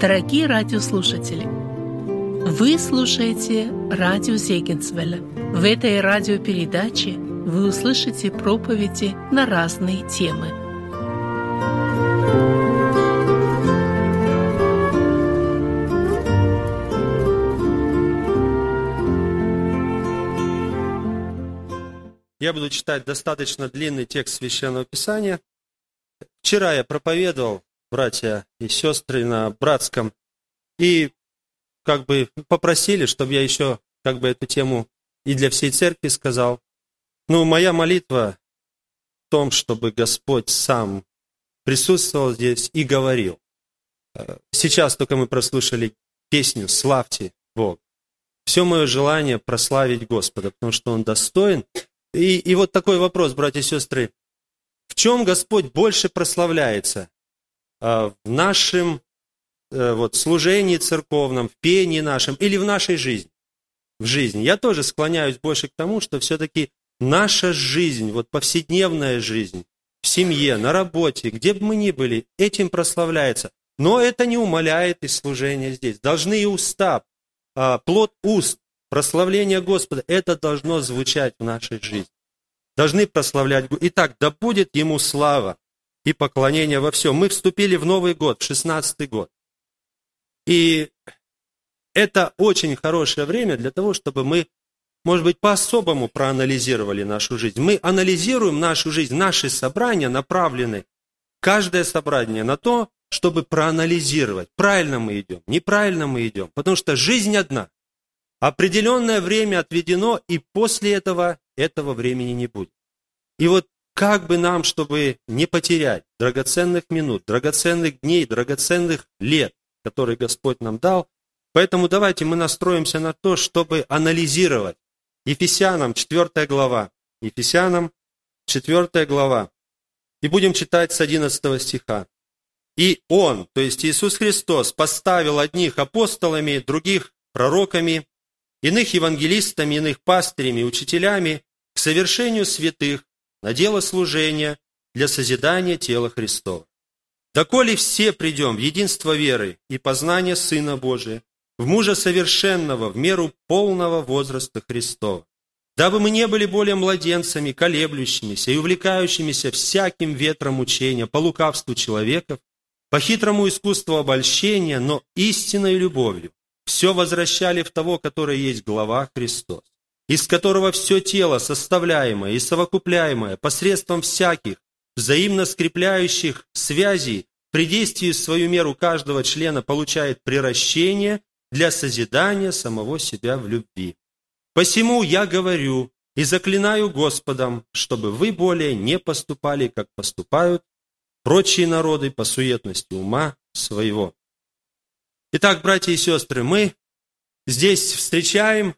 Дорогие радиослушатели, вы слушаете радио Зегенсвелля. В этой радиопередаче вы услышите проповеди на разные темы. Я буду читать достаточно длинный текст Священного Писания. Вчера я проповедовал братья и сестры на братском, и как бы попросили, чтобы я еще как бы эту тему и для всей церкви сказал. Ну, моя молитва в том, чтобы Господь сам присутствовал здесь и говорил. Сейчас только мы прослушали песню «Славьте Бог». Все мое желание прославить Господа, потому что Он достоин. И, и вот такой вопрос, братья и сестры. В чем Господь больше прославляется? А, в нашем э, вот, служении церковном, в пении нашем или в нашей жизни. В жизни. Я тоже склоняюсь больше к тому, что все-таки наша жизнь, вот повседневная жизнь, в семье, на работе, где бы мы ни были, этим прославляется. Но это не умаляет и служение здесь. Должны и уста, а, плод уст, прославление Господа, это должно звучать в нашей жизни. Должны прославлять. Итак, да будет Ему слава и поклонение во всем. Мы вступили в Новый год, в 16-й год. И это очень хорошее время для того, чтобы мы, может быть, по-особому проанализировали нашу жизнь. Мы анализируем нашу жизнь, наши собрания направлены, каждое собрание на то, чтобы проанализировать, правильно мы идем, неправильно мы идем. Потому что жизнь одна. Определенное время отведено, и после этого этого времени не будет. И вот как бы нам, чтобы не потерять драгоценных минут, драгоценных дней, драгоценных лет, которые Господь нам дал, поэтому давайте мы настроимся на то, чтобы анализировать. Ефесянам 4 глава. Ефесянам 4 глава. И будем читать с 11 стиха. И Он, то есть Иисус Христос, поставил одних апостолами, других пророками, иных евангелистами, иных пастырями, учителями к совершению святых, на дело служения для созидания тела Христова. Доколе все придем в единство веры и познание Сына Божия, в мужа совершенного, в меру полного возраста Христова, дабы мы не были более младенцами, колеблющимися и увлекающимися всяким ветром учения по лукавству человеков, по хитрому искусству обольщения, но истинной любовью, все возвращали в того, который есть глава Христос из которого все тело, составляемое и совокупляемое посредством всяких взаимно скрепляющих связей, при действии в свою меру каждого члена получает приращение для созидания самого себя в любви. Посему я говорю и заклинаю Господом, чтобы вы более не поступали, как поступают прочие народы по суетности ума своего. Итак, братья и сестры, мы здесь встречаем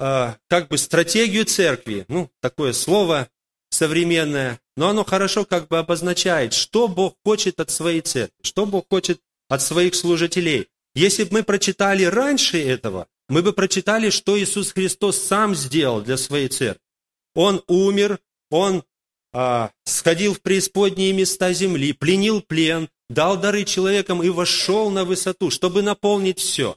как бы стратегию церкви, ну, такое слово современное, но оно хорошо как бы обозначает, что Бог хочет от своей церкви, что Бог хочет от своих служителей. Если бы мы прочитали раньше этого, мы бы прочитали, что Иисус Христос сам сделал для своей церкви. Он умер, Он а, сходил в преисподние места земли, пленил плен, дал дары человекам и вошел на высоту, чтобы наполнить все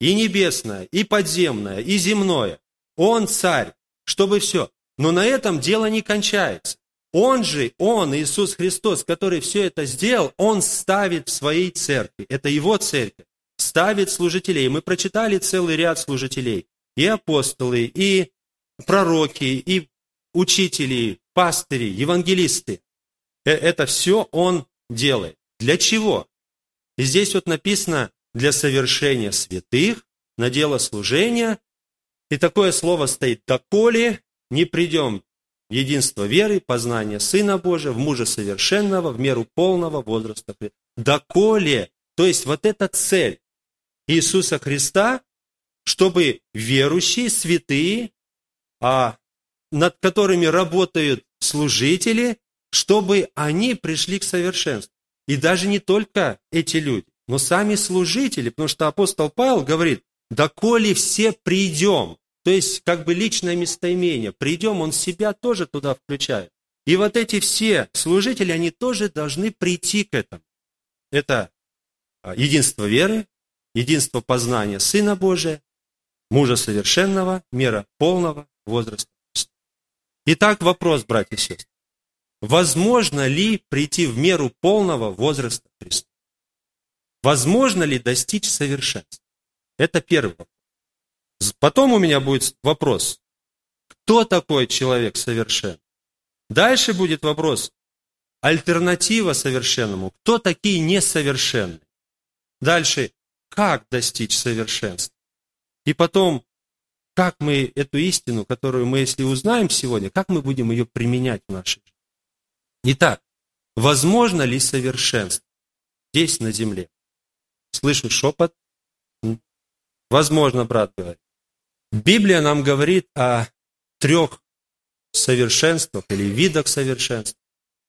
и небесное, и подземное, и земное. Он царь, чтобы все. Но на этом дело не кончается. Он же, Он, Иисус Христос, который все это сделал, Он ставит в своей церкви. Это Его церковь. Ставит служителей. Мы прочитали целый ряд служителей. И апостолы, и пророки, и учители, пастыри, евангелисты. Э, это все Он делает. Для чего? И здесь вот написано, для совершения святых, на дело служения. И такое слово стоит «доколе не придем в единство веры, познания Сына Божия, в мужа совершенного, в меру полного возраста». Доколе, то есть вот эта цель Иисуса Христа, чтобы верующие, святые, а, над которыми работают служители, чтобы они пришли к совершенству. И даже не только эти люди но сами служители, потому что апостол Павел говорит, доколе все придем, то есть как бы личное местоимение, придем, он себя тоже туда включает. И вот эти все служители, они тоже должны прийти к этому. Это а, единство веры, единство познания Сына Божия, мужа совершенного, мера полного возраста. Итак, вопрос, братья и сестры. Возможно ли прийти в меру полного возраста Христа? Возможно ли достичь совершенства? Это первый вопрос. Потом у меня будет вопрос, кто такой человек совершенный? Дальше будет вопрос, альтернатива совершенному, кто такие несовершенные? Дальше, как достичь совершенства? И потом, как мы эту истину, которую мы, если узнаем сегодня, как мы будем ее применять в нашей жизни? Итак, возможно ли совершенство здесь, на земле? Слышу шепот. Возможно, брат говорит. Библия нам говорит о трех совершенствах или видах совершенств.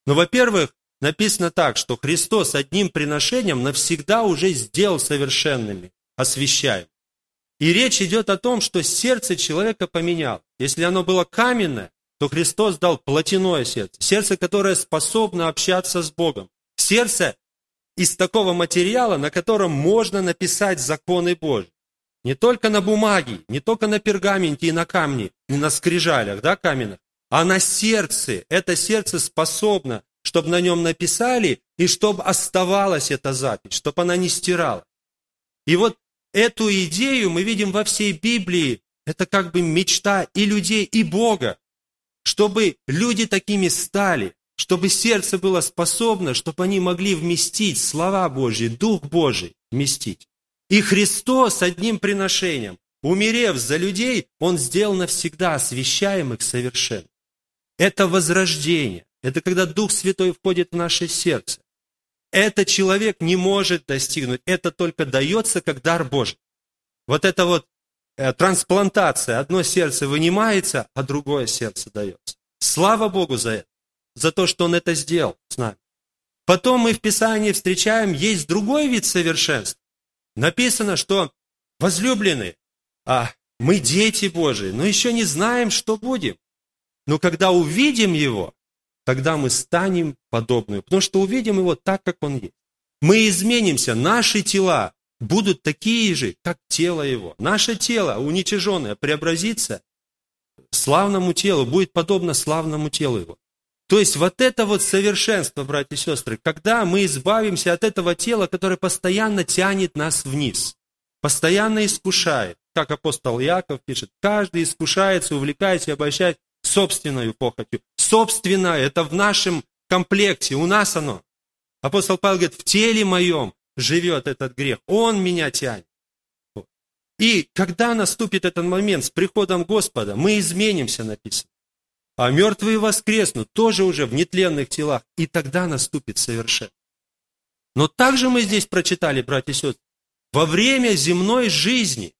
Но, ну, во-первых, написано так, что Христос одним приношением навсегда уже сделал совершенными, освящаем. И речь идет о том, что сердце человека поменял. Если оно было каменное, то Христос дал плотяное сердце. Сердце, которое способно общаться с Богом. Сердце из такого материала, на котором можно написать законы Божьи. Не только на бумаге, не только на пергаменте и на камне, не на скрижалях, да, каменных, а на сердце. Это сердце способно, чтобы на нем написали, и чтобы оставалась эта запись, чтобы она не стирала. И вот эту идею мы видим во всей Библии. Это как бы мечта и людей, и Бога, чтобы люди такими стали, чтобы сердце было способно, чтобы они могли вместить слова Божьи, Дух Божий вместить. И Христос одним приношением, умерев за людей, Он сделал навсегда освящаемых совершенно. Это возрождение. Это когда Дух Святой входит в наше сердце. Это человек не может достигнуть. Это только дается как дар Божий. Вот это вот э, трансплантация. Одно сердце вынимается, а другое сердце дается. Слава Богу за это. За то, что Он это сделал с нами. Потом мы в Писании встречаем, есть другой вид совершенства. Написано, что возлюбленные, а мы дети Божии, но еще не знаем, что будем. Но когда увидим Его, тогда мы станем подобными, потому что увидим Его так, как Он есть. Мы изменимся, наши тела будут такие же, как тело Его. Наше тело, уничиженное, преобразится славному телу, будет подобно славному телу Его. То есть вот это вот совершенство, братья и сестры, когда мы избавимся от этого тела, которое постоянно тянет нас вниз, постоянно искушает, как апостол Яков пишет, каждый искушается, увлекается и обольщает собственную похотью. Собственно, это в нашем комплекте, у нас оно. Апостол Павел говорит, в теле моем живет этот грех, он меня тянет. И когда наступит этот момент с приходом Господа, мы изменимся, написано. А мертвые воскреснут, тоже уже в нетленных телах, и тогда наступит совершенно. Но также мы здесь прочитали, братья и сестры, во время земной жизни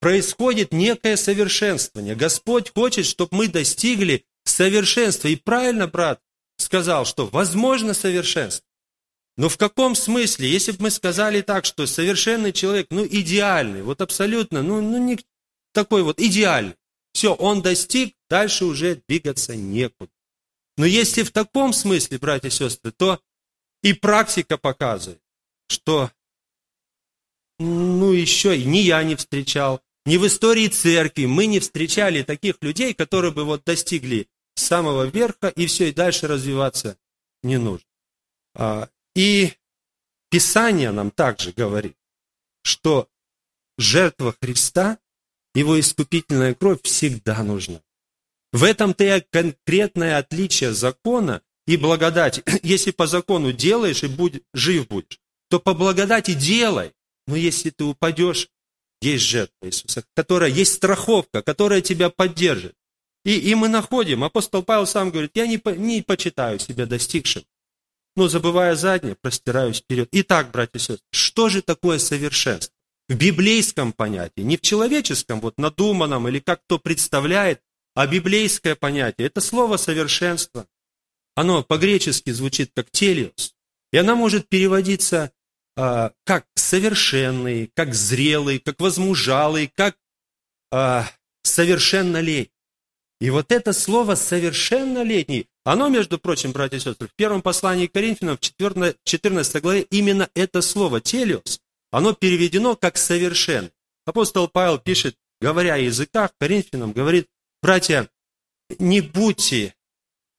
происходит некое совершенствование. Господь хочет, чтобы мы достигли совершенства. И правильно брат сказал, что возможно совершенство. Но в каком смысле? Если бы мы сказали так, что совершенный человек, ну, идеальный, вот абсолютно, ну, ну не такой вот идеальный. Все, он достиг, дальше уже двигаться некуда. Но если в таком смысле, братья и сестры, то и практика показывает, что ну еще и ни я не встречал, ни в истории церкви мы не встречали таких людей, которые бы вот достигли самого верха и все, и дальше развиваться не нужно. А, и Писание нам также говорит, что жертва Христа, его искупительная кровь всегда нужна. В этом-то и конкретное отличие закона и благодати. Если по закону делаешь и будь, жив будешь, то по благодати делай. Но если ты упадешь, есть жертва Иисуса, которая есть страховка, которая тебя поддержит. И, и мы находим, апостол Павел сам говорит, я не, не почитаю себя достигшим, но забывая заднее, простираюсь вперед. Итак, братья и сестры, что же такое совершенство? В библейском понятии, не в человеческом, вот надуманном, или как кто представляет, а библейское понятие. Это слово совершенство. Оно по-гречески звучит как телиос. И оно может переводиться а, как совершенный, как зрелый, как возмужалый, как а, совершеннолетний. И вот это слово «совершеннолетний», оно, между прочим, братья и сестры, в первом послании к Коринфянам, в 14 главе, именно это слово «телиос», оно переведено как совершен. Апостол Павел пишет, говоря о языках, Коринфянам, говорит, братья, не будьте,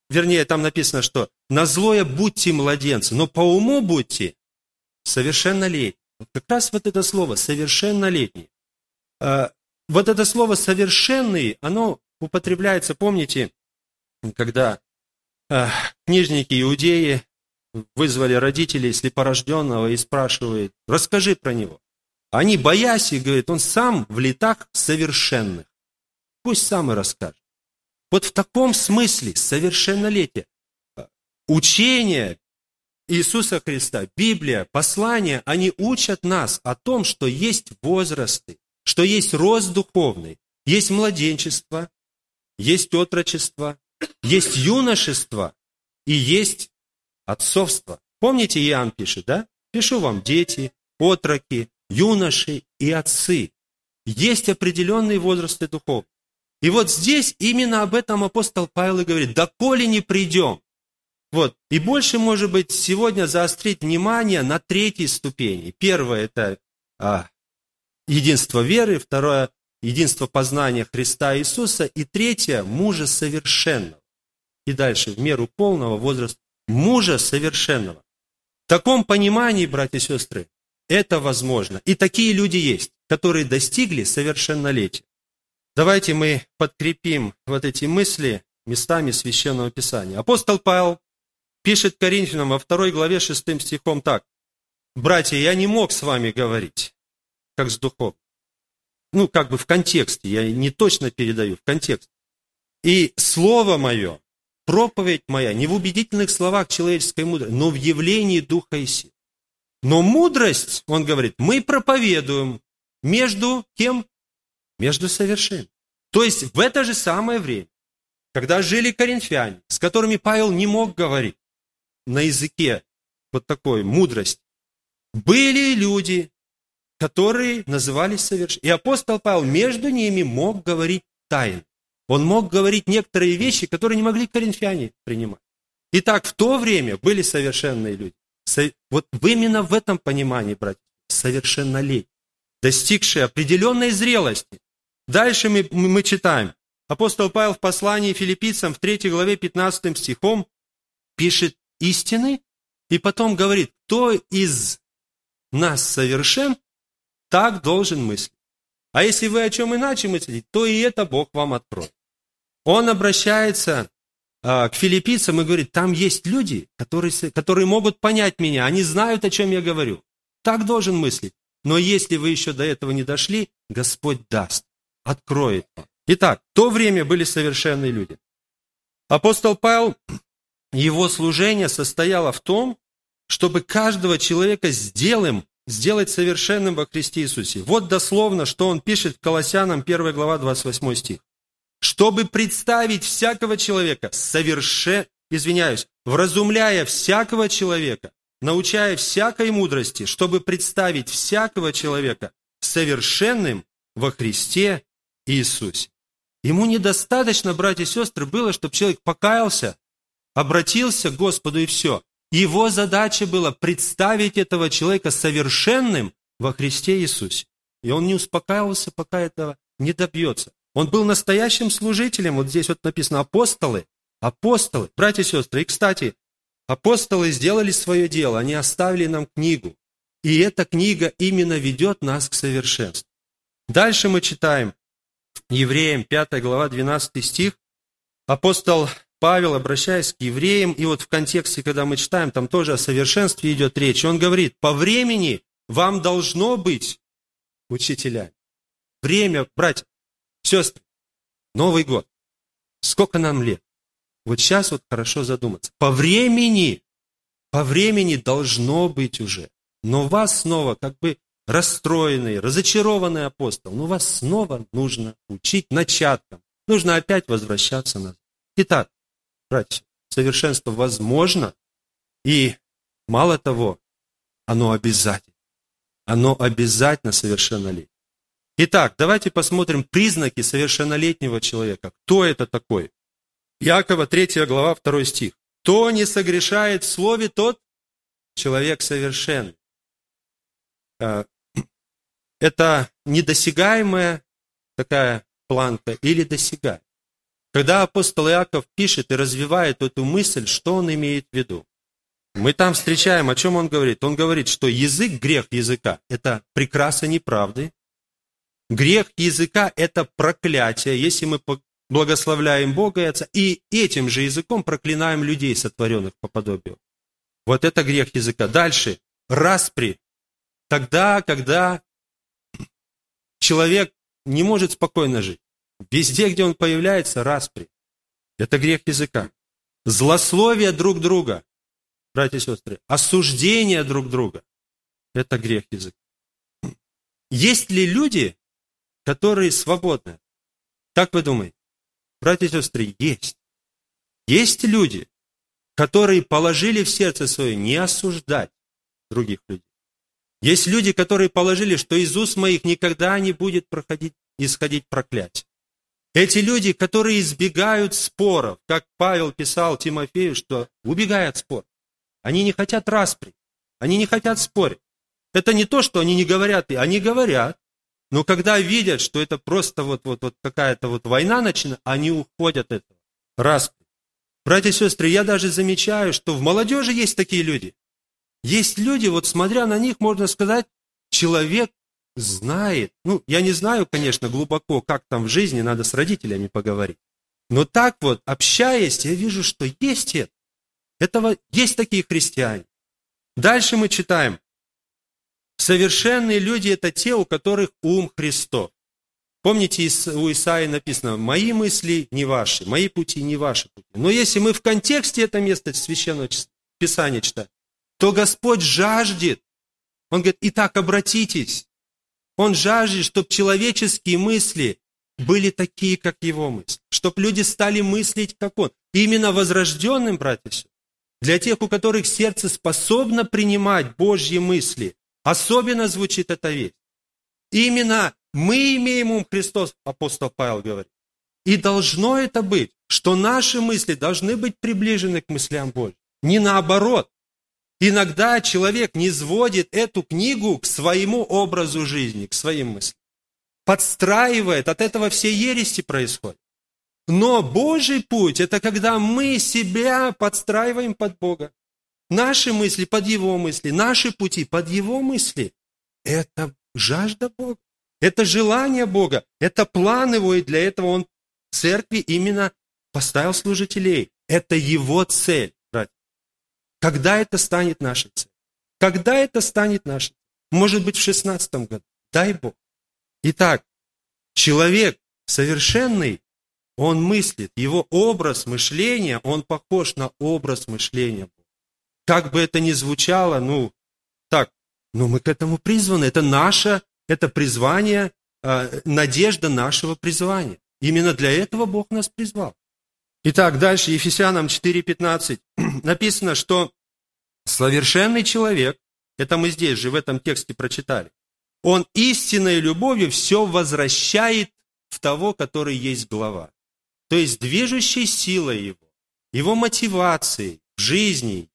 вернее, там написано, что на злое будьте младенцы, но по уму будьте совершеннолетние. Вот как раз вот это слово «совершеннолетний». А, вот это слово «совершенный», оно употребляется, помните, когда а, книжники иудеи вызвали родителей слепорожденного и спрашивают, расскажи про него. Они, боясь, и говорят, он сам в летах совершенных. Пусть сам и расскажет. Вот в таком смысле совершеннолетие. Учение Иисуса Христа, Библия, послания, они учат нас о том, что есть возрасты, что есть рост духовный, есть младенчество, есть отрочество, есть юношество и есть отцовство. Помните, Иоанн пишет, да? Пишу вам дети, отроки, юноши и отцы. Есть определенные возрасты духов. И вот здесь именно об этом апостол Павел и говорит, доколе не придем. Вот. И больше, может быть, сегодня заострить внимание на третьей ступени. Первое – это а, единство веры, второе – единство познания Христа Иисуса, и третье – мужа совершенного. И дальше, в меру полного возраста мужа совершенного. В таком понимании, братья и сестры, это возможно. И такие люди есть, которые достигли совершеннолетия. Давайте мы подкрепим вот эти мысли местами Священного Писания. Апостол Павел пишет Коринфянам во второй главе шестым стихом так. «Братья, я не мог с вами говорить, как с духом». Ну, как бы в контексте, я не точно передаю, в контексте. «И слово мое проповедь моя не в убедительных словах человеческой мудрости, но в явлении Духа и сил. Но мудрость, он говорит, мы проповедуем между кем? Между совершенным. То есть в это же самое время, когда жили коринфяне, с которыми Павел не мог говорить на языке вот такой мудрости, были люди, которые назывались совершенными. И апостол Павел между ними мог говорить тайно. Он мог говорить некоторые вещи, которые не могли коринфяне принимать. Итак, в то время были совершенные люди. Вот именно в этом понимании, братья, совершеннолетние, достигшие определенной зрелости. Дальше мы, мы читаем. Апостол Павел в послании филиппийцам в 3 главе 15 стихом пишет истины, и потом говорит, кто из нас совершен, так должен мыслить. А если вы о чем иначе мыслите, то и это Бог вам откроет. Он обращается а, к филиппийцам и говорит, там есть люди, которые, которые могут понять меня, они знают, о чем я говорю. Так должен мыслить. Но если вы еще до этого не дошли, Господь даст, откроет. Итак, в то время были совершенные люди. Апостол Павел, его служение состояло в том, чтобы каждого человека сделаем, сделать совершенным во Христе Иисусе. Вот дословно, что он пишет Колоссянам 1 глава 28 стих чтобы представить всякого человека соверше, извиняюсь, вразумляя всякого человека, научая всякой мудрости, чтобы представить всякого человека совершенным во Христе Иисусе. Ему недостаточно, братья и сестры, было, чтобы человек покаялся, обратился к Господу и все. Его задача была представить этого человека совершенным во Христе Иисусе. И он не успокаивался, пока этого не добьется. Он был настоящим служителем. Вот здесь вот написано апостолы. Апостолы, братья и сестры. И, кстати, апостолы сделали свое дело. Они оставили нам книгу. И эта книга именно ведет нас к совершенству. Дальше мы читаем Евреям 5 глава 12 стих. Апостол Павел, обращаясь к евреям, и вот в контексте, когда мы читаем, там тоже о совершенстве идет речь. Он говорит, по времени вам должно быть учителями. Время, братья, Сестры, Новый год. Сколько нам лет? Вот сейчас вот хорошо задуматься. По времени, по времени должно быть уже. Но вас снова как бы расстроенный, разочарованный апостол, но вас снова нужно учить начаткам. Нужно опять возвращаться назад. Итак, братья, совершенство возможно, и мало того, оно обязательно. Оно обязательно совершеннолетие. Итак, давайте посмотрим признаки совершеннолетнего человека. Кто это такой? Якова 3 глава 2 стих. Кто не согрешает в слове, тот человек совершенный. А, это недосягаемая такая планка или досягаемая. Когда апостол Иаков пишет и развивает эту мысль, что он имеет в виду? Мы там встречаем, о чем он говорит? Он говорит, что язык, грех языка – это прекраса неправды. Грех языка – это проклятие, если мы благословляем Бога и Отца, и этим же языком проклинаем людей, сотворенных по подобию. Вот это грех языка. Дальше. Распри. Тогда, когда человек не может спокойно жить. Везде, где он появляется, распри. Это грех языка. Злословие друг друга, братья и сестры, осуждение друг друга. Это грех языка. Есть ли люди, которые свободны? Как вы думаете? Братья и сестры, есть. Есть люди, которые положили в сердце свое не осуждать других людей. Есть люди, которые положили, что из уст моих никогда не будет проходить, исходить проклятие. Эти люди, которые избегают споров, как Павел писал Тимофею, что убегая от споров, они не хотят распри, они не хотят спорить. Это не то, что они не говорят, они говорят, но когда видят, что это просто вот, вот, вот какая-то вот война начинается, они уходят от этого. Распри. Братья и сестры, я даже замечаю, что в молодежи есть такие люди. Есть люди, вот смотря на них, можно сказать, человек знает. Ну, я не знаю, конечно, глубоко, как там в жизни, надо с родителями поговорить. Но так вот, общаясь, я вижу, что есть это. Этого есть такие христиане. Дальше мы читаем. Совершенные люди – это те, у которых ум Христов. Помните, у Исаии написано, «Мои мысли не ваши, мои пути не ваши пути». Но если мы в контексте это место Священного Писания читаем, то Господь жаждет. Он говорит, итак, обратитесь. Он жаждет, чтобы человеческие мысли были такие, как его мысли. Чтобы люди стали мыслить, как он. Именно возрожденным, братья, для тех, у которых сердце способно принимать Божьи мысли, особенно звучит эта вещь. Именно мы имеем ум Христос, апостол Павел говорит. И должно это быть, что наши мысли должны быть приближены к мыслям Божьим. Не наоборот. Иногда человек не сводит эту книгу к своему образу жизни, к своим мыслям. Подстраивает, от этого все ерести происходят. Но Божий путь – это когда мы себя подстраиваем под Бога. Наши мысли под Его мысли, наши пути под Его мысли. Это жажда Бога, это желание Бога, это план Его, и для этого Он в церкви именно поставил служителей. Это Его цель. Когда это станет нашей целью? Когда это станет нашей Может быть, в шестнадцатом году. Дай Бог. Итак, человек совершенный, он мыслит, его образ мышления, он похож на образ мышления. Как бы это ни звучало, ну, так, но мы к этому призваны. Это наше, это призвание, э, надежда нашего призвания. Именно для этого Бог нас призвал. Итак, дальше Ефесянам 4.15 написано, что совершенный человек, это мы здесь же в этом тексте прочитали, он истинной любовью все возвращает в того, который есть глава. То есть движущей силой его, его мотивацией в жизни, а,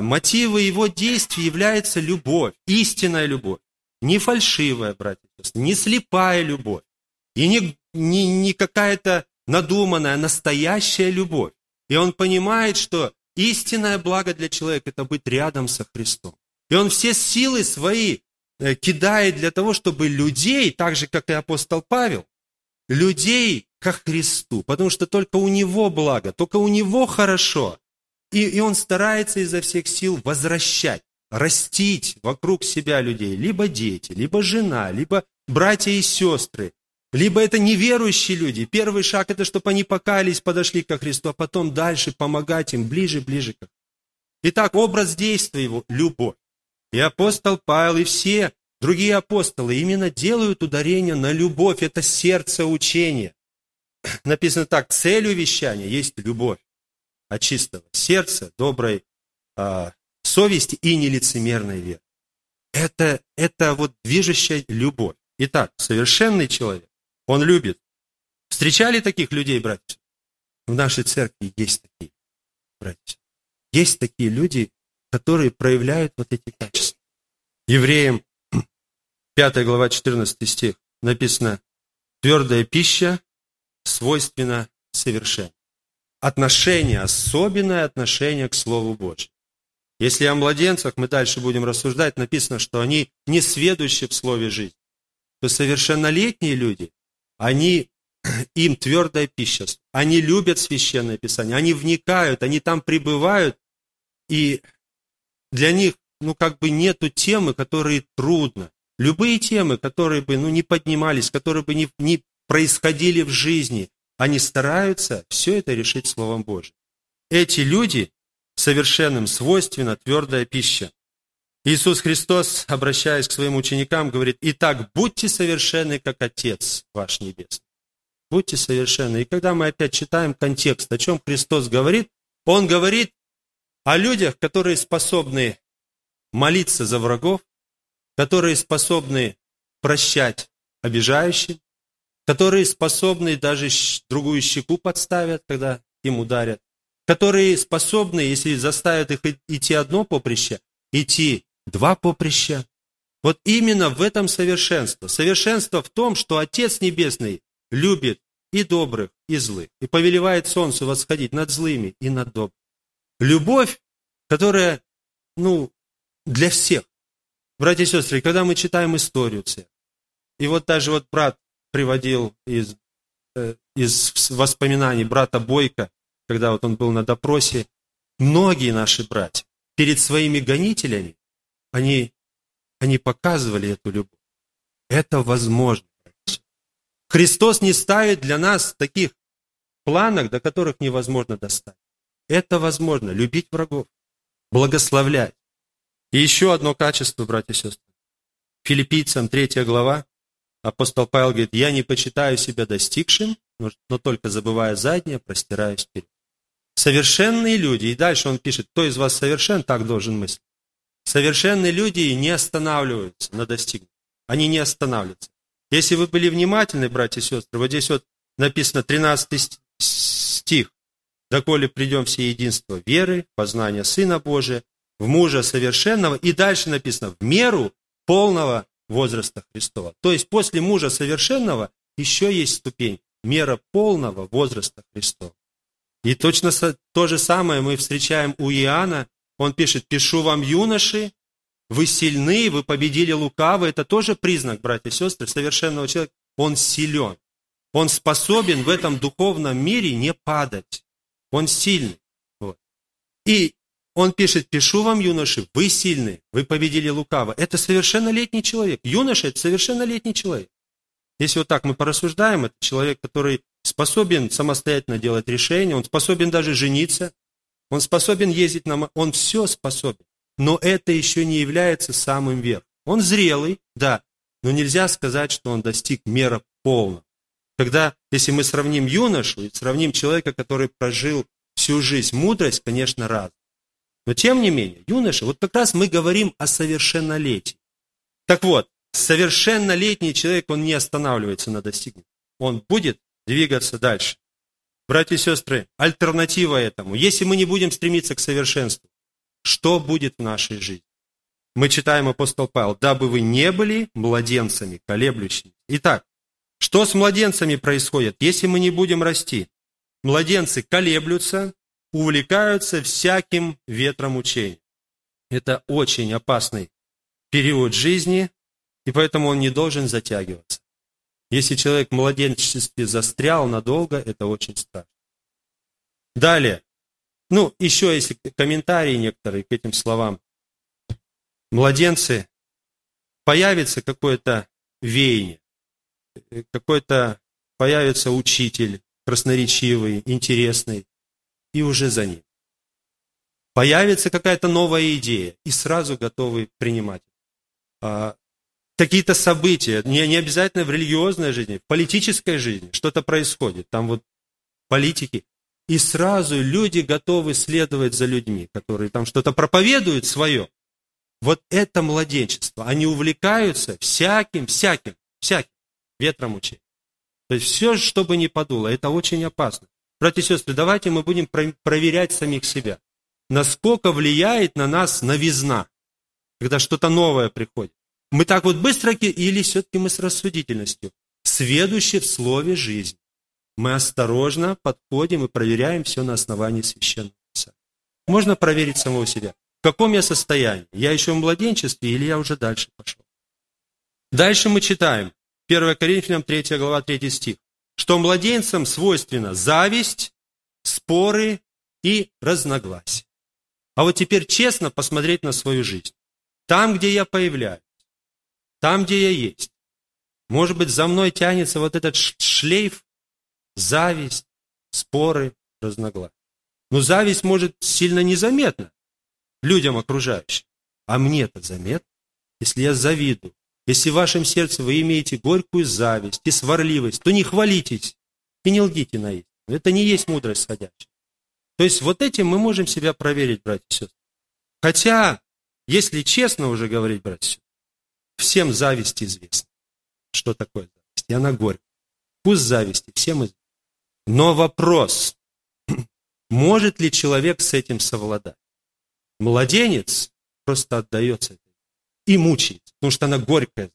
мотивы его действий является любовь, истинная любовь. Не фальшивая, братья не слепая любовь. И не, не, не какая-то надуманная, настоящая любовь. И он понимает, что истинное благо для человека – это быть рядом со Христом. И он все силы свои э, кидает для того, чтобы людей, так же, как и апостол Павел, людей ко Христу, потому что только у Него благо, только у Него хорошо. И, и Он старается изо всех сил возвращать, растить вокруг себя людей, либо дети, либо жена, либо братья и сестры, либо это неверующие люди. Первый шаг – это чтобы они покаялись, подошли ко Христу, а потом дальше помогать им ближе, ближе к Итак, образ действия его – любовь. И апостол Павел, и все другие апостолы именно делают ударение на любовь. Это сердце учения. Написано так, целью вещания есть любовь от чистого сердца, доброй а, совести и нелицемерной веры. Это, это вот движущая любовь. Итак, совершенный человек он любит. Встречали таких людей, братья? В нашей церкви есть такие, братья. Есть такие люди, которые проявляют вот эти качества. Евреям 5 глава, 14 стих, написано, твердая пища свойственна совершенно. Отношение, особенное отношение к Слову Божьему. Если о младенцах мы дальше будем рассуждать, написано, что они не сведущие в Слове жизни, то совершеннолетние люди, они, им твердая пища, они любят Священное Писание, они вникают, они там пребывают, и для них, ну, как бы нету темы, которые трудно. Любые темы, которые бы, ну, не поднимались, которые бы не, не происходили в жизни, они стараются все это решить Словом Божьим. Эти люди совершенным свойственна твердая пища. Иисус Христос, обращаясь к своим ученикам, говорит, «Итак, будьте совершенны, как Отец ваш Небесный». Будьте совершенны. И когда мы опять читаем контекст, о чем Христос говорит, Он говорит о людях, которые способны молиться за врагов, которые способны прощать обижающим, которые способны даже другую щеку подставят, когда им ударят, которые способны, если заставят их идти одно поприще, идти два поприща. Вот именно в этом совершенство. Совершенство в том, что Отец Небесный любит и добрых, и злых, и повелевает солнцу восходить над злыми и над добрыми. Любовь, которая, ну, для всех. Братья и сестры, когда мы читаем историю церкви, и вот даже вот брат приводил из, э, из воспоминаний брата Бойко, когда вот он был на допросе, многие наши братья перед своими гонителями, они, они показывали эту любовь. Это возможно. Христос не ставит для нас таких планок, до которых невозможно достать. Это возможно. Любить врагов, благословлять. И еще одно качество, братья и сестры. Филиппийцам 3 глава, апостол Павел говорит, «Я не почитаю себя достигшим, но только забывая заднее, простираюсь вперед». Совершенные люди, и дальше он пишет, кто из вас совершен, так должен мыслить. Совершенные люди не останавливаются на достигнутом. Они не останавливаются. Если вы были внимательны, братья и сестры, вот здесь вот написано 13 стих. «Доколе придем все единство веры, познания Сына Божия, в мужа совершенного». И дальше написано «в меру полного возраста Христова». То есть после мужа совершенного еще есть ступень мера полного возраста Христова. И точно то же самое мы встречаем у Иоанна. Он пишет, «Пишу вам, юноши, вы сильны, вы победили лукавый». Это тоже признак, братья и сестры, совершенного человека. Он силен. Он способен в этом духовном мире не падать. Он сильный. Вот. И он пишет, пишу вам, юноши, вы сильны, вы победили лукаво. Это совершеннолетний человек. Юноша – это совершеннолетний человек. Если вот так мы порассуждаем, это человек, который способен самостоятельно делать решения, он способен даже жениться, он способен ездить на... Он все способен. Но это еще не является самым верхом. Он зрелый, да, но нельзя сказать, что он достиг мера полного. Когда, если мы сравним юношу и сравним человека, который прожил всю жизнь, мудрость, конечно, раз. Но тем не менее, юноша, вот как раз мы говорим о совершеннолетии. Так вот, совершеннолетний человек, он не останавливается на достигнутом. Он будет двигаться дальше. Братья и сестры, альтернатива этому. Если мы не будем стремиться к совершенству, что будет в нашей жизни? Мы читаем апостол Павел, дабы вы не были младенцами, колеблющими. Итак, что с младенцами происходит, если мы не будем расти? Младенцы колеблются, увлекаются всяким ветром учения. Это очень опасный период жизни, и поэтому он не должен затягиваться. Если человек в младенчестве застрял надолго, это очень страшно. Далее. Ну, еще есть комментарии некоторые к этим словам. Младенцы, появится какое-то веяние, какой-то появится учитель красноречивый, интересный, и уже за ним. Появится какая-то новая идея, и сразу готовы принимать. А, какие-то события, не, не обязательно в религиозной жизни, в политической жизни что-то происходит, там вот политики, и сразу люди готовы следовать за людьми, которые там что-то проповедуют свое. Вот это младенчество. Они увлекаются всяким, всяким, всяким ветром учения. То есть все, что бы ни подуло, это очень опасно. Братья и сестры, давайте мы будем проверять самих себя. Насколько влияет на нас новизна, когда что-то новое приходит. Мы так вот быстро, или все-таки мы с рассудительностью? Сведущие в слове жизнь. Мы осторожно подходим и проверяем все на основании священного писания. Можно проверить самого себя. В каком я состоянии? Я еще в младенчестве или я уже дальше пошел? Дальше мы читаем. 1 Коринфянам 3 глава 3 стих. Что младенцам свойственно зависть, споры и разногласия. А вот теперь честно посмотреть на свою жизнь. Там, где я появляюсь, там, где я есть. Может быть, за мной тянется вот этот шлейф, зависть, споры, разногласия. Но зависть может сильно незаметно людям окружающим. А мне-то заметно, если я завидую. Если в вашем сердце вы имеете горькую зависть и сварливость, то не хвалитесь и не лгите на истину. Это не есть мудрость сходящая. То есть вот этим мы можем себя проверить, братья и сестры. Хотя, если честно уже говорить, братья и сестры, всем зависть известна. Что такое зависть? И она горькая. Вкус зависти всем известен. Но вопрос, может ли человек с этим совладать? Младенец просто отдается и мучается, потому что она горькая.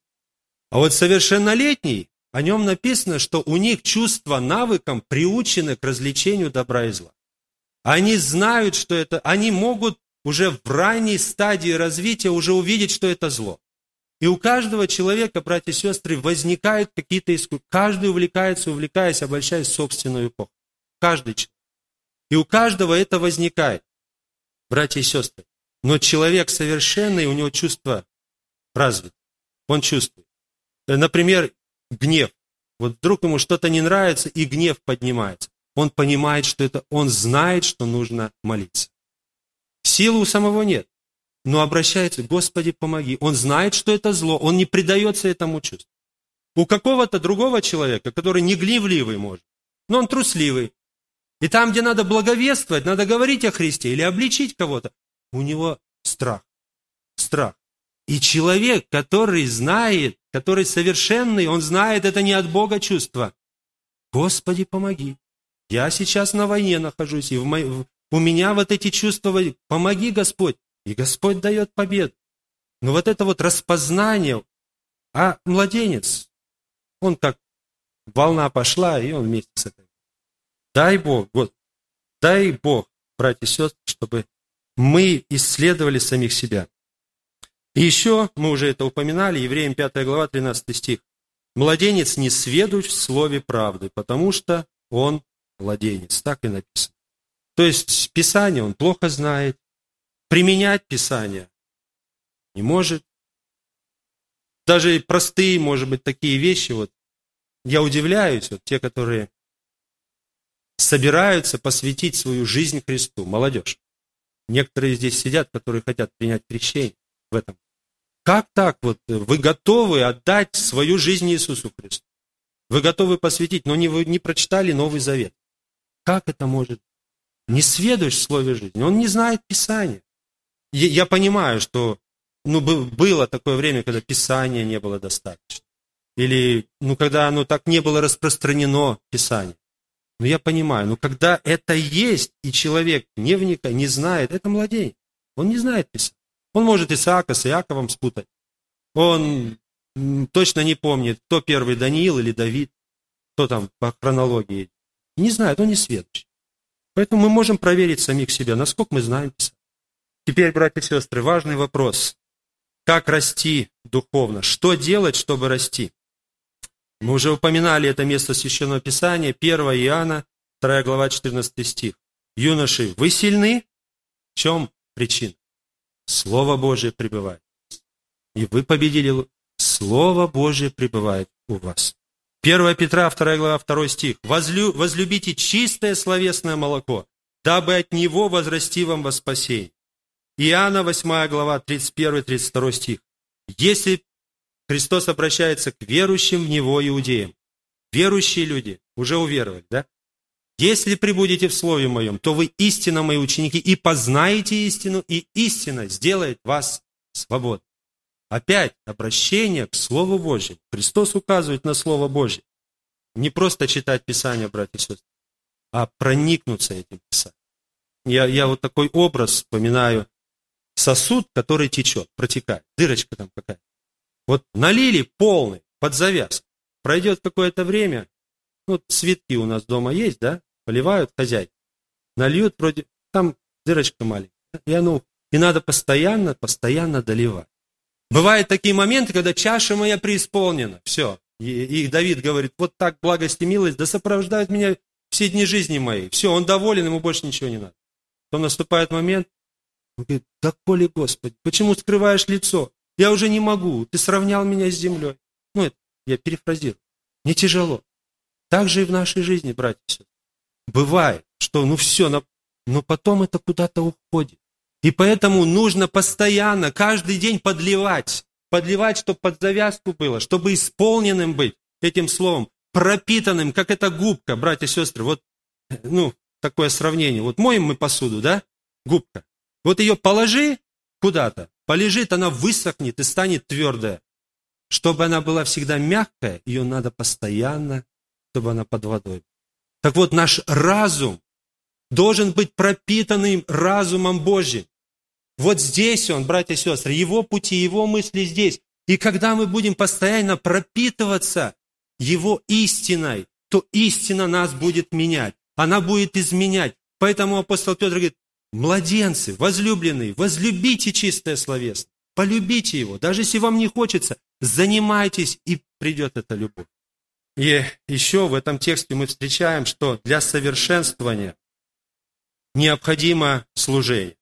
А вот совершеннолетний, о нем написано, что у них чувства навыком приучены к развлечению добра и зла. Они знают, что это, они могут уже в ранней стадии развития уже увидеть, что это зло. И у каждого человека, братья и сестры, возникают какие-то искусства. Каждый увлекается, увлекаясь, обольщаясь собственную эпоху. Каждый человек. И у каждого это возникает, братья и сестры. Но человек совершенный, у него чувство развито. Он чувствует. Например, гнев. Вот вдруг ему что-то не нравится, и гнев поднимается он понимает, что это, он знает, что нужно молиться. Силы у самого нет, но обращается, Господи, помоги. Он знает, что это зло, он не предается этому чувству. У какого-то другого человека, который не гневливый может, но он трусливый. И там, где надо благовествовать, надо говорить о Христе или обличить кого-то, у него страх. Страх. И человек, который знает, который совершенный, он знает, это не от Бога чувство. Господи, помоги. Я сейчас на войне нахожусь, и в мо... у меня вот эти чувства, помоги, Господь. И Господь дает победу. Но вот это вот распознание, а младенец, он как волна пошла, и он вместе с этой. Дай Бог, вот, дай Бог, братья и сестры, чтобы мы исследовали самих себя. Еще, мы уже это упоминали, Евреям 5 глава, 13 стих. Младенец не сведущ в слове правды, потому что он младенец. Так и написано. То есть Писание он плохо знает, применять Писание не может. Даже простые, может быть, такие вещи, вот я удивляюсь, вот те, которые собираются посвятить свою жизнь Христу, молодежь. Некоторые здесь сидят, которые хотят принять крещение в этом. Как так вот вы готовы отдать свою жизнь Иисусу Христу? Вы готовы посвятить, но не, вы не прочитали Новый Завет. Как это может? Не сведущ в слове жизни. Он не знает Писания. Я, я понимаю, что ну, было такое время, когда Писания не было достаточно. Или, ну, когда оно так не было распространено, Писание. Но я понимаю, но когда это есть, и человек не вникает, не знает, это младенец. Он не знает Писания. Он может Исаака с Иаковом спутать. Он точно не помнит, кто первый, Даниил или Давид, кто там по хронологии не знает, он не сведущий. Поэтому мы можем проверить самих себя, насколько мы знаем. Теперь, братья и сестры, важный вопрос. Как расти духовно? Что делать, чтобы расти? Мы уже упоминали это место Священного Писания, 1 Иоанна, 2 глава, 14 стих. Юноши, вы сильны? В чем причина? Слово Божие пребывает. И вы победили. Слово Божие пребывает у вас. 1 Петра, 2 глава, 2 стих. «Возлю, «Возлюбите чистое словесное молоко, дабы от него возрасти вам во спасение». Иоанна, 8 глава, 31-32 стих. «Если Христос обращается к верующим в Него иудеям, верующие люди уже уверовали, да? Если прибудете в Слове Моем, то вы истинно мои ученики, и познаете истину, и истина сделает вас свободным. Опять обращение к Слову Божьему. Христос указывает на Слово Божье. Не просто читать Писание, братья и сестры, а проникнуться этим Писанием. Я, я вот такой образ вспоминаю. Сосуд, который течет, протекает. Дырочка там какая-то. Вот налили полный, под завязку. Пройдет какое-то время, ну, цветки у нас дома есть, да, поливают хозяйки, нальют вроде, там дырочка маленькая, и оно, и надо постоянно, постоянно доливать. Бывают такие моменты, когда чаша моя преисполнена, все. И, и Давид говорит, вот так благость и милость, да сопровождают меня все дни жизни моей. Все, он доволен, ему больше ничего не надо. Потом наступает момент, он говорит, да коли, Господи, почему скрываешь лицо? Я уже не могу, ты сравнял меня с землей. Ну, это я перефразирую. Не тяжело. Так же и в нашей жизни, братья и сестры. Бывает, что ну все, но, потом это куда-то уходит. И поэтому нужно постоянно, каждый день подливать. Подливать, чтобы под завязку было, чтобы исполненным быть этим словом, пропитанным, как эта губка, братья и сестры. Вот, ну, такое сравнение. Вот моем мы посуду, да? Губка. Вот ее положи куда-то, полежит, она высохнет и станет твердая. Чтобы она была всегда мягкая, ее надо постоянно, чтобы она под водой. Так вот, наш разум должен быть пропитанным разумом Божьим. Вот здесь он, братья и сестры, его пути, его мысли здесь. И когда мы будем постоянно пропитываться его истиной, то истина нас будет менять. Она будет изменять. Поэтому апостол Петр говорит, младенцы, возлюбленные, возлюбите чистое словесное, полюбите его. Даже если вам не хочется, занимайтесь, и придет эта любовь. И еще в этом тексте мы встречаем, что для совершенствования необходимо служение.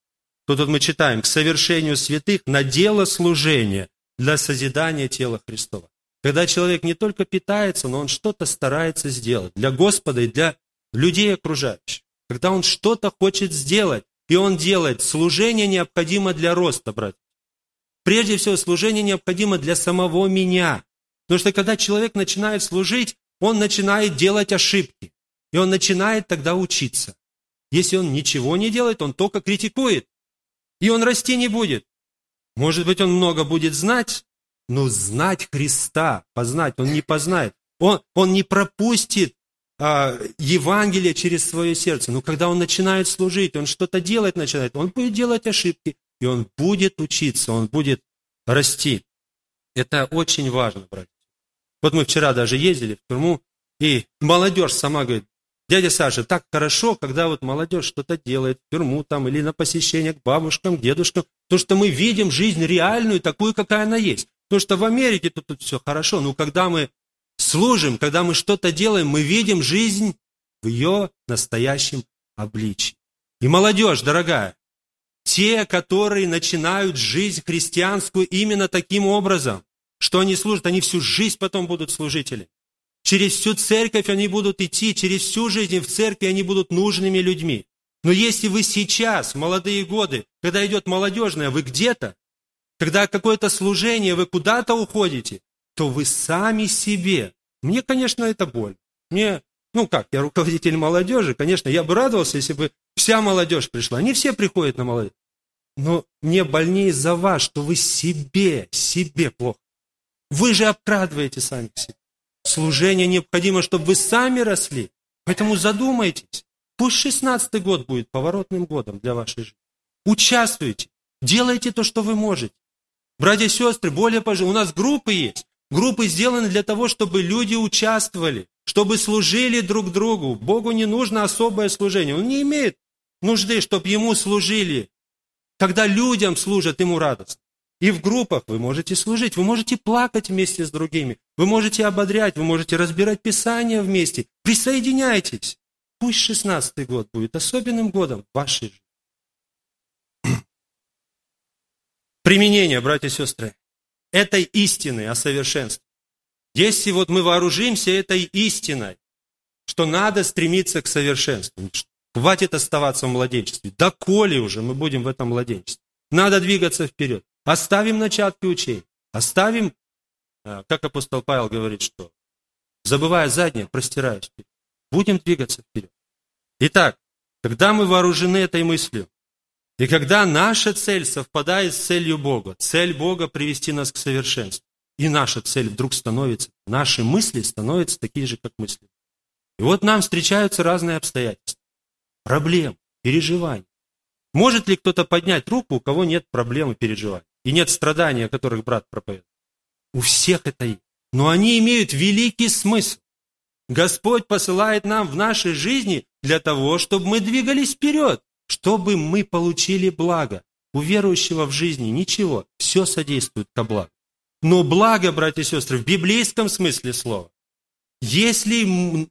Тут вот мы читаем, к совершению святых на дело служения для созидания тела Христова. Когда человек не только питается, но он что-то старается сделать для Господа и для людей окружающих. Когда он что-то хочет сделать, и он делает, служение необходимо для роста, братья. Прежде всего, служение необходимо для самого меня. Потому что когда человек начинает служить, он начинает делать ошибки. И он начинает тогда учиться. Если он ничего не делает, он только критикует. И он расти не будет. Может быть, он много будет знать, но знать Христа, познать, он не познает. Он, он не пропустит а, Евангелие через свое сердце. Но когда он начинает служить, он что-то делать начинает, он будет делать ошибки. И он будет учиться, он будет расти. Это очень важно, братья. Вот мы вчера даже ездили в тюрьму, и молодежь сама говорит, дядя Саша, так хорошо, когда вот молодежь что-то делает в тюрьму там или на посещение к бабушкам, к дедушкам, потому что мы видим жизнь реальную, такую, какая она есть. Потому что в Америке тут, тут все хорошо, но когда мы служим, когда мы что-то делаем, мы видим жизнь в ее настоящем обличии. И молодежь, дорогая, те, которые начинают жизнь христианскую именно таким образом, что они служат, они всю жизнь потом будут служители. Через всю церковь они будут идти, через всю жизнь в церкви они будут нужными людьми. Но если вы сейчас, молодые годы, когда идет молодежная, вы где-то, когда какое-то служение, вы куда-то уходите, то вы сами себе. Мне, конечно, это боль. Мне, ну как, я руководитель молодежи, конечно, я бы радовался, если бы вся молодежь пришла. Не все приходят на молодежь. Но мне больнее за вас, что вы себе, себе плохо. Вы же обкрадываете сами себя. Служение необходимо, чтобы вы сами росли. Поэтому задумайтесь. Пусть шестнадцатый год будет поворотным годом для вашей жизни. Участвуйте. Делайте то, что вы можете. Братья и сестры, более пожалуйста, у нас группы есть. Группы сделаны для того, чтобы люди участвовали, чтобы служили друг другу. Богу не нужно особое служение. Он не имеет нужды, чтобы ему служили. Когда людям служат, ему радостно. И в группах вы можете служить, вы можете плакать вместе с другими, вы можете ободрять, вы можете разбирать Писание вместе. Присоединяйтесь. Пусть шестнадцатый год будет особенным годом вашей жизни. Применение, братья и сестры, этой истины о совершенстве. Если вот мы вооружимся этой истиной, что надо стремиться к совершенству, хватит оставаться в младенчестве, доколе уже мы будем в этом младенчестве. Надо двигаться вперед. Оставим начатки учей. Оставим, э, как апостол Павел говорит, что забывая заднее, простираюсь вперед. Будем двигаться вперед. Итак, когда мы вооружены этой мыслью, и когда наша цель совпадает с целью Бога, цель Бога привести нас к совершенству, и наша цель вдруг становится, наши мысли становятся такие же, как мысли. И вот нам встречаются разные обстоятельства, проблемы, переживания. Может ли кто-то поднять руку, у кого нет проблем и переживаний? И нет страданий, о которых брат проповедует. У всех это есть. Но они имеют великий смысл. Господь посылает нам в нашей жизни для того, чтобы мы двигались вперед, чтобы мы получили благо. У верующего в жизни ничего, все содействует ко благу. Но благо, братья и сестры, в библейском смысле слова, если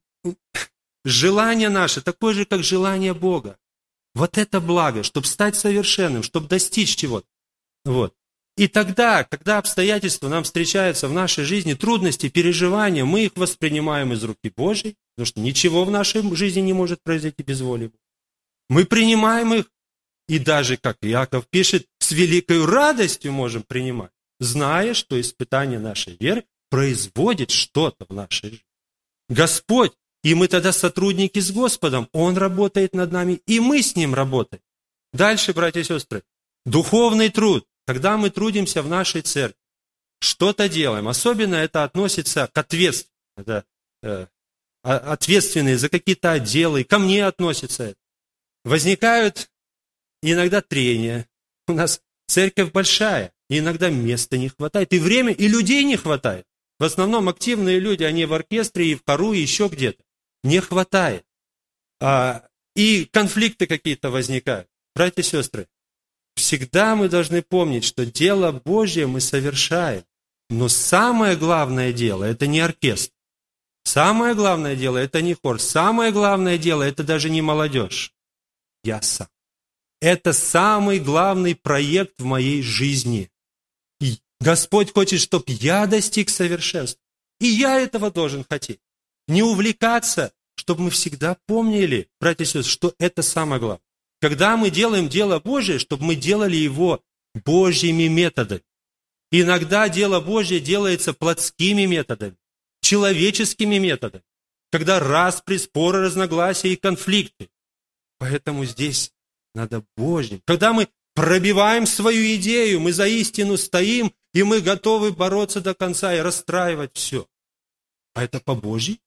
желание наше такое же, как желание Бога, вот это благо, чтобы стать совершенным, чтобы достичь чего-то. Вот. И тогда, когда обстоятельства нам встречаются в нашей жизни, трудности, переживания, мы их воспринимаем из руки Божьей, потому что ничего в нашей жизни не может произойти без воли. Мы принимаем их, и даже, как Яков пишет, с великой радостью можем принимать, зная, что испытание нашей веры производит что-то в нашей жизни. Господь, и мы тогда сотрудники с Господом, Он работает над нами, и мы с Ним работаем. Дальше, братья и сестры, духовный труд. Когда мы трудимся в нашей церкви, что-то делаем, особенно это относится к ответственности, это, э, ответственные за какие-то отделы, ко мне относится это. Возникают иногда трения. У нас церковь большая, и иногда места не хватает, и время, и людей не хватает. В основном активные люди, они в оркестре, и в хору, и еще где-то. Не хватает. А, и конфликты какие-то возникают. Братья и сестры, Всегда мы должны помнить, что дело Божье мы совершаем. Но самое главное дело – это не оркестр. Самое главное дело – это не хор. Самое главное дело – это даже не молодежь. Я сам. Это самый главный проект в моей жизни. И Господь хочет, чтобы я достиг совершенства. И я этого должен хотеть. Не увлекаться, чтобы мы всегда помнили, братья и сестры, что это самое главное. Когда мы делаем дело Божие, чтобы мы делали его Божьими методами. Иногда дело Божье делается плотскими методами, человеческими методами, когда распри, споры, разногласия и конфликты. Поэтому здесь надо Божьим. Когда мы пробиваем свою идею, мы за истину стоим, и мы готовы бороться до конца и расстраивать все. А это по Божьей?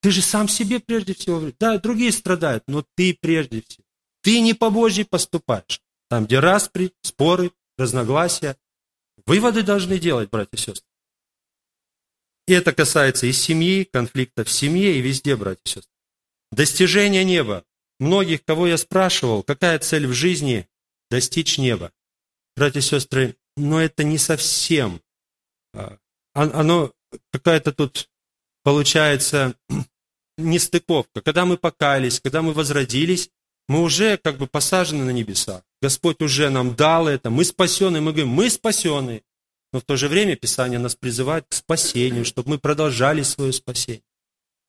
Ты же сам себе прежде всего. Да, другие страдают, но ты прежде всего. Ты не по Божьей поступаешь. Там, где распри, споры, разногласия. Выводы должны делать, братья и сестры. И это касается и семьи, конфликтов в семье, и везде, братья и сестры. Достижение неба. Многих, кого я спрашивал, какая цель в жизни – достичь неба. Братья и сестры, но это не совсем. А, оно какая-то тут получается нестыковка. Когда мы покались, когда мы возродились, мы уже как бы посажены на небеса. Господь уже нам дал это, мы спасены, мы говорим, мы спасены. Но в то же время Писание нас призывает к спасению, чтобы мы продолжали свое спасение.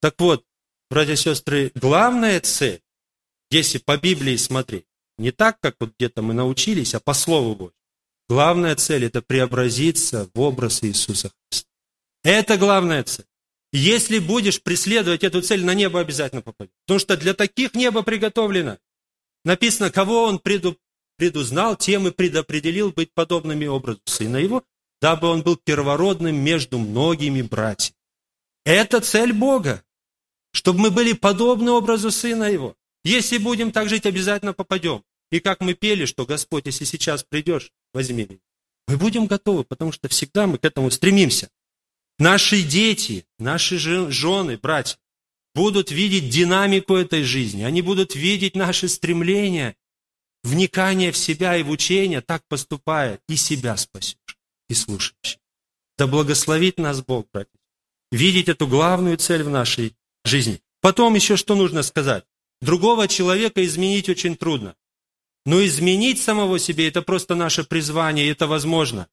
Так вот, братья и сестры, главная цель, если по Библии смотреть, не так, как вот где-то мы научились, а по Слову Божьему. Главная цель – это преобразиться в образ Иисуса Христа. Это главная цель. Если будешь преследовать эту цель, на небо обязательно попадешь. Потому что для таких небо приготовлено. Написано, кого он преду, предузнал, тем и предопределил быть подобными образу Сына Его, дабы он был первородным между многими братьями. Это цель Бога, чтобы мы были подобны образу Сына Его. Если будем так жить, обязательно попадем. И как мы пели, что Господь, если сейчас придешь, возьми меня. Мы будем готовы, потому что всегда мы к этому стремимся. Наши дети, наши жены, братья, будут видеть динамику этой жизни, они будут видеть наши стремления, вникание в себя и в учение, так поступая, и себя спасешь, и слушаешь. Да благословит нас Бог, братья, видеть эту главную цель в нашей жизни. Потом еще что нужно сказать? Другого человека изменить очень трудно. Но изменить самого себе – это просто наше призвание, и это возможно.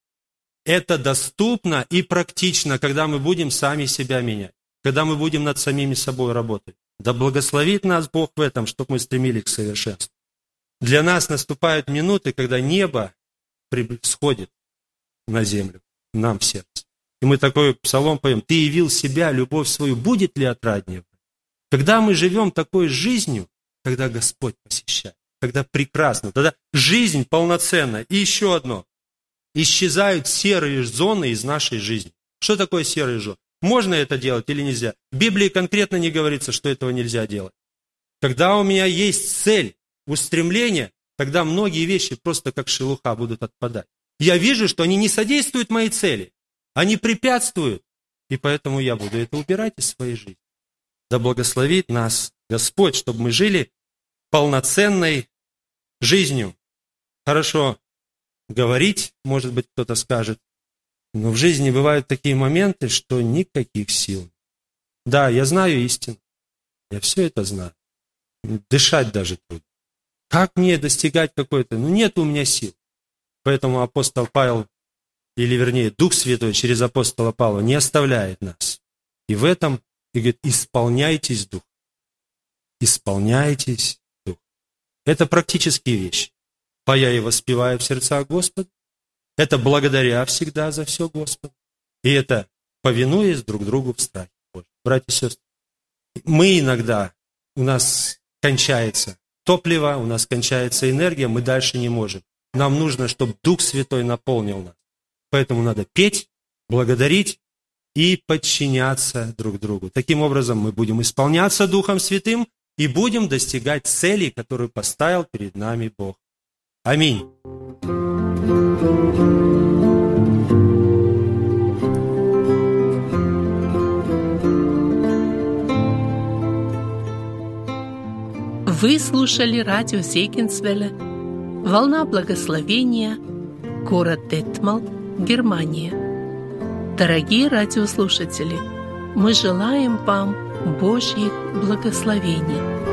Это доступно и практично, когда мы будем сами себя менять когда мы будем над самими собой работать. Да благословит нас Бог в этом, чтобы мы стремились к совершенству. Для нас наступают минуты, когда небо сходит на землю, нам в сердце. И мы такой псалом поем, «Ты явил себя, любовь свою, будет ли отраднее?» Когда мы живем такой жизнью, когда Господь посещает, когда прекрасно, тогда жизнь полноценна. И еще одно. Исчезают серые зоны из нашей жизни. Что такое серые зоны? Можно это делать или нельзя? В Библии конкретно не говорится, что этого нельзя делать. Когда у меня есть цель, устремление, тогда многие вещи просто как шелуха будут отпадать. Я вижу, что они не содействуют моей цели. Они препятствуют, и поэтому я буду это убирать из своей жизни. Да благословит нас Господь, чтобы мы жили полноценной жизнью. Хорошо говорить, может быть, кто-то скажет, но в жизни бывают такие моменты, что никаких сил. Да, я знаю истину. Я все это знаю. Дышать даже трудно. Как мне достигать какой-то? Ну, нет у меня сил. Поэтому апостол Павел, или вернее, Дух Святой через апостола Павла не оставляет нас. И в этом, и говорит, исполняйтесь Дух. Исполняйтесь Дух. Это практические вещи. Поя и воспевая в сердцах Господа. Это благодаря всегда за все Господа. И это повинуясь друг другу в страхе Божьем. Братья и сестры, мы иногда, у нас кончается топливо, у нас кончается энергия, мы дальше не можем. Нам нужно, чтобы Дух Святой наполнил нас. Поэтому надо петь, благодарить и подчиняться друг другу. Таким образом, мы будем исполняться Духом Святым и будем достигать целей, которые поставил перед нами Бог. Аминь. Вы слушали радио Зегенсвелля «Волна благословения», город Детмал, Германия. Дорогие радиослушатели, мы желаем вам Божьих благословений –